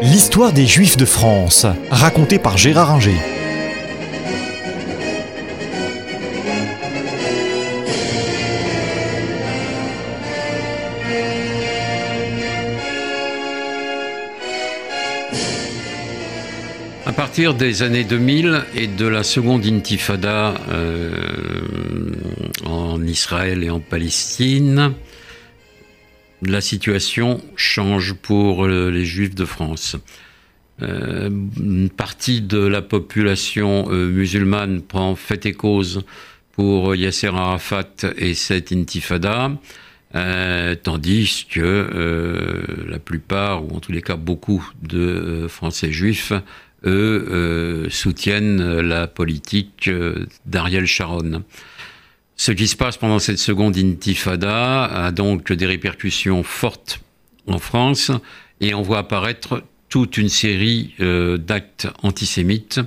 L'histoire des Juifs de France, racontée par Gérard Inger. À partir des années 2000 et de la seconde intifada euh, en Israël et en Palestine, la situation change pour euh, les Juifs de France. Euh, une partie de la population euh, musulmane prend fait et cause pour Yasser Arafat et cette intifada, tandis que la plupart, ou en tous les cas beaucoup de Français juifs, eux, soutiennent la politique d'Ariel Sharon. Ce qui se passe pendant cette seconde intifada a donc des répercussions fortes en France et on voit apparaître toute une série euh, d'actes antisémites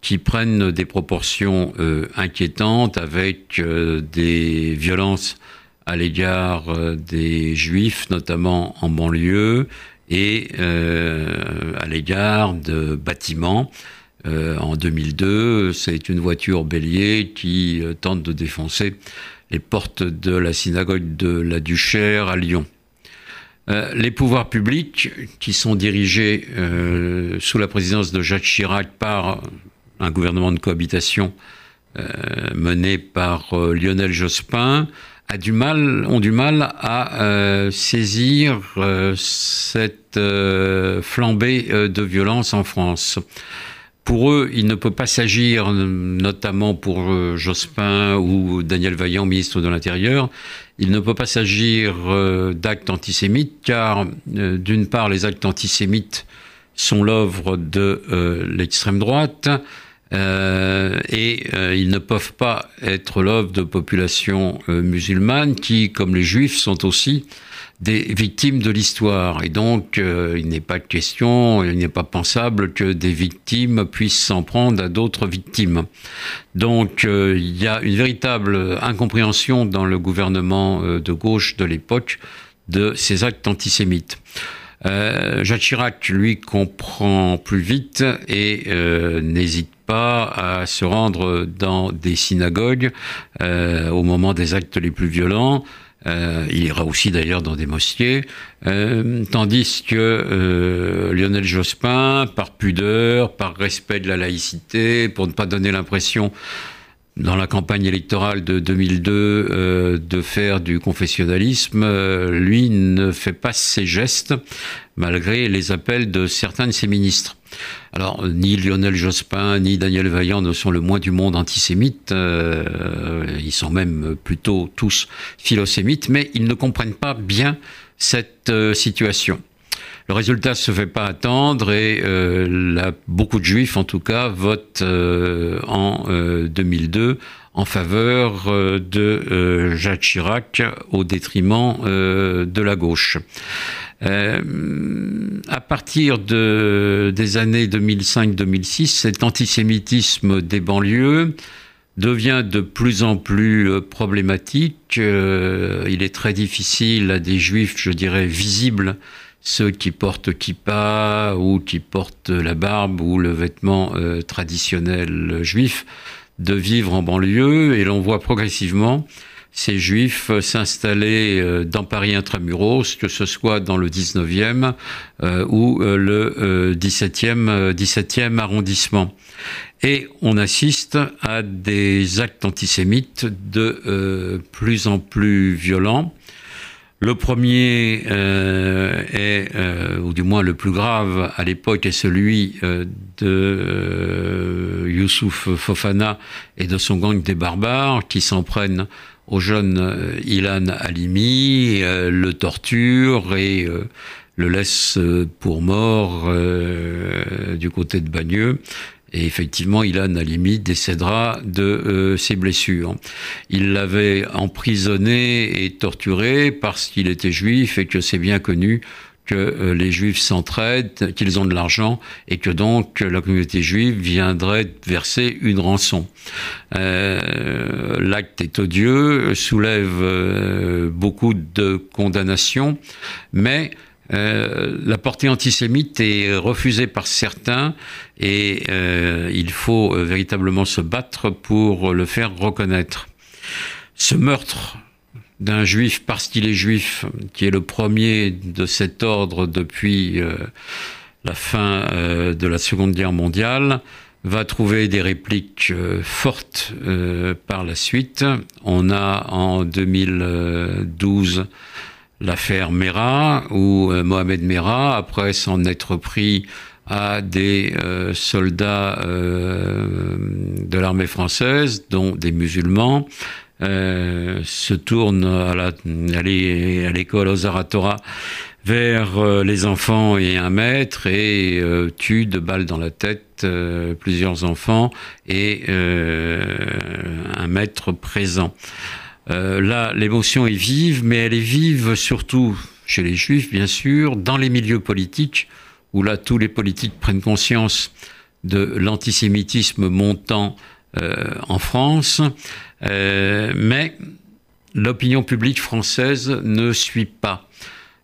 qui prennent des proportions euh, inquiétantes avec euh, des violences à l'égard des juifs, notamment en banlieue, et à l'égard de bâtiments. Euh, en 2002, c'est une voiture bélier qui euh, tente de défoncer les portes de la synagogue de la Duchère à Lyon. Euh, les pouvoirs publics, qui sont dirigés sous la présidence de Jacques Chirac par un gouvernement de cohabitation mené par Lionel Jospin, a du mal, ont du mal à saisir cette flambée de violence en France pour eux, il ne peut pas s'agir, notamment pour euh, Jospin ou Daniel Vaillant, ministre de l'Intérieur, il ne peut pas s'agir euh, d'actes antisémites, car euh, d'une part, les actes antisémites sont l'œuvre de l'extrême droite, et ils ne peuvent pas être l'œuvre de populations musulmanes qui, comme les juifs, sont aussi des victimes de l'histoire. Et donc, euh, il n'est pas question, il n'est pas pensable que des victimes puissent s'en prendre à d'autres victimes. Donc, euh, il y a une véritable incompréhension dans le gouvernement euh, de gauche de l'époque de ces actes antisémites. Jacques Chirac, lui, comprend plus vite et n'hésite pas à se rendre dans des synagogues au moment des actes les plus violents. Euh, il ira aussi d'ailleurs dans des mosquées, euh, tandis que euh, Lionel Jospin, par pudeur, par respect de la laïcité, pour ne pas donner l'impression dans la campagne électorale de 2002 de faire du confessionnalisme, lui ne fait pas ses gestes malgré les appels de certains de ses ministres. Alors, ni Lionel Jospin, ni Daniel Vaillant ne sont le moins du monde antisémites, euh, ils sont même plutôt tous philosémites, mais ils ne comprennent pas bien cette euh, situation. Le résultat se fait pas attendre et euh, beaucoup de juifs, en tout cas, votent en 2002 en faveur de Jacques Chirac au détriment de la gauche. Euh, à partir de, des années 2005-2006, cet antisémitisme des banlieues devient de plus en plus euh, problématique. Euh, il est très difficile à des juifs, je dirais, visibles, ceux qui portent kippa ou qui portent la barbe ou le vêtement traditionnel juif, de vivre en banlieue et l'on voit progressivement ces juifs s'installer euh, dans Paris intramuros, que ce soit dans le 19e euh, ou euh, le 17e, 17e arrondissement. Et on assiste à des actes antisémites de plus en plus violents. Le premier est, ou du moins le plus grave à l'époque, est celui de Youssouf Fofana et de son gang des barbares qui s'en prennent au jeune euh, Ilan Halimi, euh, le torture et euh, le laisse pour mort du côté de Bagneux. Et effectivement, Ilan Halimi décédera de ses blessures. Il l'avait emprisonné et torturé parce qu'il était juif et que c'est bien connu que euh, les juifs s'entraident, qu'ils ont de l'argent et que donc la communauté juive viendrait verser une rançon. Euh, L'acte est odieux, soulève euh, beaucoup de condamnations, mais la portée antisémite est refusée par certains et il faut véritablement se battre pour le faire reconnaître. Ce meurtre d'un juif parce qu'il est juif, qui est le premier de cet ordre depuis la fin de la Seconde Guerre mondiale, va trouver des répliques euh, fortes euh, par la suite. On a en 2012 l'affaire Mera, où euh, Mohamed Mera, après s'en être pris à des soldats de l'armée française, dont des musulmans, se tourne à l'école aux Aratora vers euh, les enfants et un maître et euh, tue de balles dans la tête euh, plusieurs enfants et un maître présent. Là, l'émotion est vive, mais elle est vive surtout chez les juifs, bien sûr, dans les milieux politiques, où là, tous les politiques prennent conscience de l'antisémitisme montant en France. mais l'opinion publique française ne suit pas.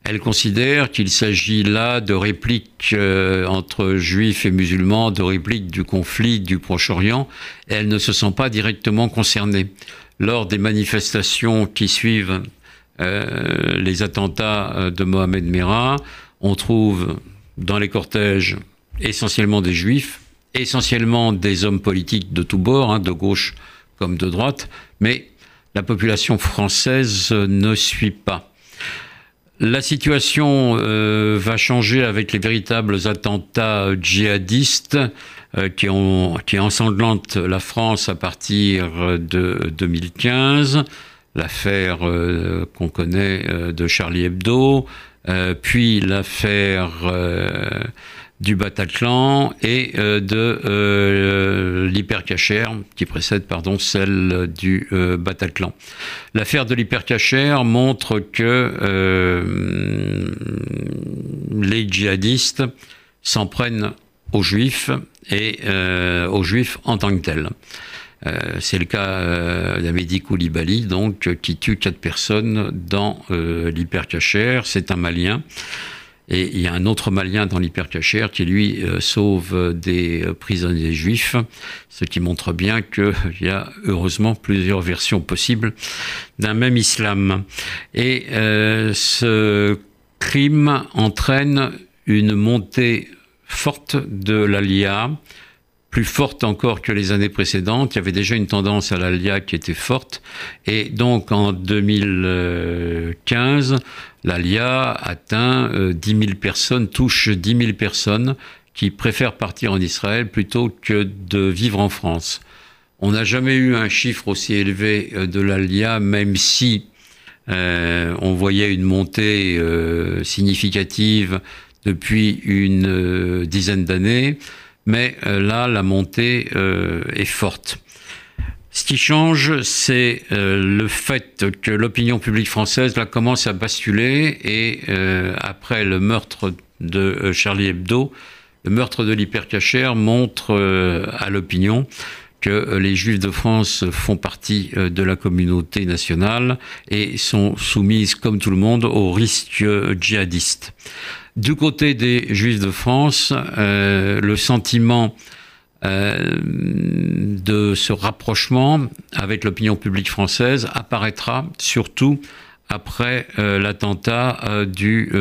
Elle considère qu'il s'agit là de répliques euh, entre juifs et musulmans, de répliques du conflit du Proche-Orient, elle ne se sent pas directement concernée. Lors des manifestations qui suivent euh, les attentats euh, de Mohamed Merah, on trouve dans les cortèges essentiellement des juifs, essentiellement des hommes politiques de tous bords, hein, de gauche comme de droite, mais la population française ne suit pas. La situation euh, va changer avec les véritables attentats djihadistes euh, qui, ont, qui ensanglantent la France à partir de 2015. L'affaire euh, qu'on connaît de Charlie Hebdo, puis l'affaire du Bataclan et euh, de euh, qui précède pardon celle du euh, Bataclan. L'affaire de l'hypercacher montre que les djihadistes s'en prennent aux juifs et aux juifs en tant que tels. c'est le cas d'Amédi Koulibaly, donc, qui tue quatre personnes dans l'hypercacher. C'est un Malien. Et il y a un autre Malien dans l'hypercachère qui, lui, euh, sauve des euh, prisonniers juifs, ce qui montre bien qu'il y a heureusement plusieurs versions possibles d'un même islam. Et euh, ce crime entraîne une montée forte de l'ALIA, plus forte encore que les années précédentes. Il y avait déjà une tendance à l'ALIA qui était forte. Et donc en 2015, l'ALIA atteint 10 euh, 000 personnes, touche 10 000 personnes qui préfèrent partir en Israël plutôt que de vivre en France. On n'a jamais eu un chiffre aussi élevé euh, de l'ALIA, même si euh, on voyait une montée significative depuis une dizaine d'années, mais là, la montée est forte. Ce qui change, c'est euh, le fait que l'opinion publique française commence à basculer et euh, après le meurtre de euh, Charlie Hebdo, le meurtre de l'hypercachère montre à l'opinion que les Juifs de France font partie de la communauté nationale et sont soumises, comme tout le monde, au risque djihadiste. Du côté des Juifs de France, le sentiment de ce rapprochement avec l'opinion publique française apparaîtra surtout après euh, l'attentat euh, du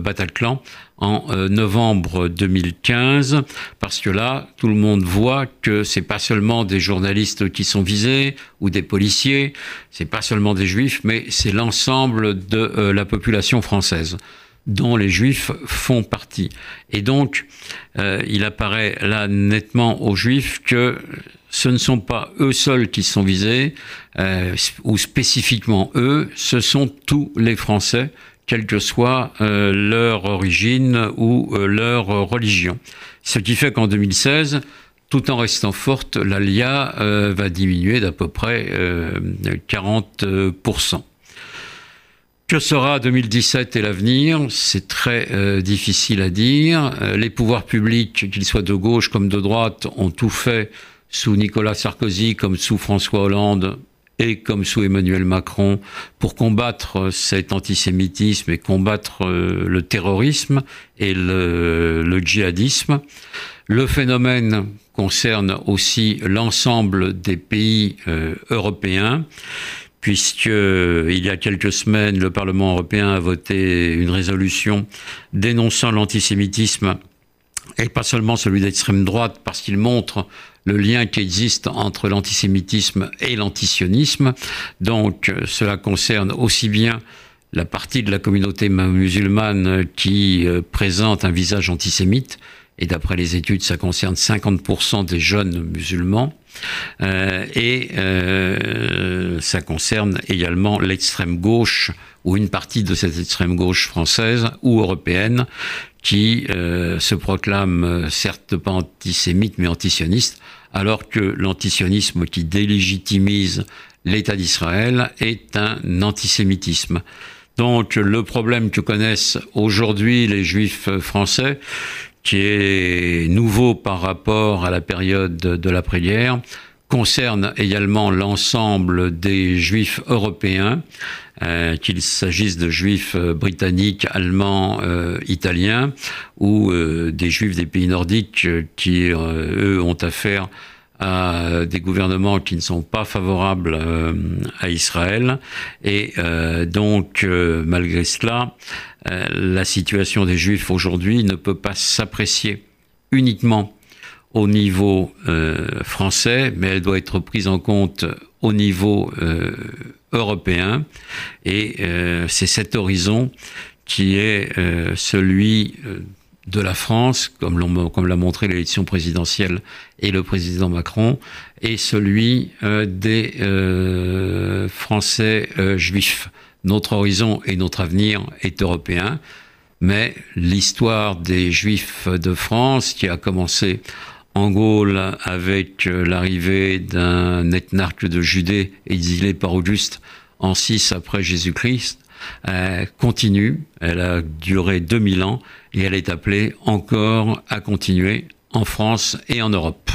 Bataclan en novembre 2015, parce que là, tout le monde voit que c'est pas seulement des journalistes qui sont visés ou des policiers, c'est pas seulement des juifs, mais c'est l'ensemble de la population française dont les juifs font partie. Et donc, euh, il apparaît là nettement aux juifs que ce ne sont pas eux seuls qui sont visés, euh, ou spécifiquement eux, ce sont tous les Français, quelle que soit euh, leur origine ou leur religion. Ce qui fait qu'en 2016, tout en restant forte, l'ALIA va diminuer d'à peu près 40%. Que sera 2017 et l'avenir? C'est très euh, difficile à dire. Euh, les pouvoirs publics, qu'ils soient de gauche comme de droite, ont tout fait sous Nicolas Sarkozy comme sous François Hollande et comme sous Emmanuel Macron, pour combattre cet antisémitisme et combattre euh, le terrorisme et le, le djihadisme. Le phénomène concerne aussi l'ensemble des pays euh, européens puisque il y a quelques semaines, le Parlement européen a voté une résolution dénonçant l'antisémitisme et pas seulement celui d'extrême droite, parce qu'il montre le lien qui existe entre l'antisémitisme et l'antisionisme. Donc cela concerne aussi bien la partie de la communauté musulmane qui euh, présente un visage antisémite, et d'après les études, ça concerne 50% des jeunes musulmans, euh, et euh, ça concerne également l'extrême gauche, ou une partie de cette extrême gauche française ou européenne, qui euh, se proclame euh, certes pas antisémite mais antisioniste, alors que l'antisionisme qui délégitimise l'État d'Israël est un antisémitisme. Donc le problème que connaissent aujourd'hui les juifs français, qui est nouveau par rapport à la période de l'après-guerre, concerne également l'ensemble des juifs européens, euh, qu'il s'agisse de juifs euh, britanniques, allemands, euh, italiens, ou des juifs des pays nordiques qui, eux, ont affaire à des gouvernements qui ne sont pas favorables à Israël. Et donc, malgré cela, la situation des juifs aujourd'hui ne peut pas s'apprécier uniquement au niveau français, mais elle doit être prise en compte au niveau européen. Et euh, c'est cet horizon qui est euh, celui euh, de la France, comme, l'a montré l'élection présidentielle et le président Macron, et celui des Français juifs. Notre horizon et notre avenir est européen, mais l'histoire des Juifs de France, qui a commencé en Gaule avec euh, l'arrivée d'un ethnarque de Judée exilé par Auguste en 6 après Jésus-Christ, euh, continue. Elle a duré 2000 ans et elle est appelée encore à continuer en France et en Europe.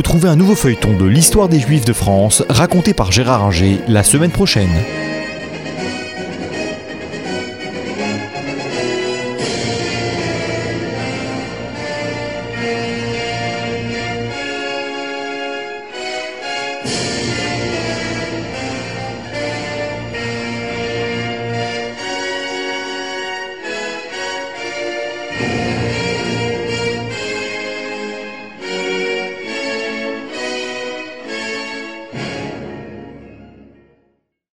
Retrouvez un nouveau feuilleton de l'histoire des Juifs de France raconté par Gérard Inger la semaine prochaine.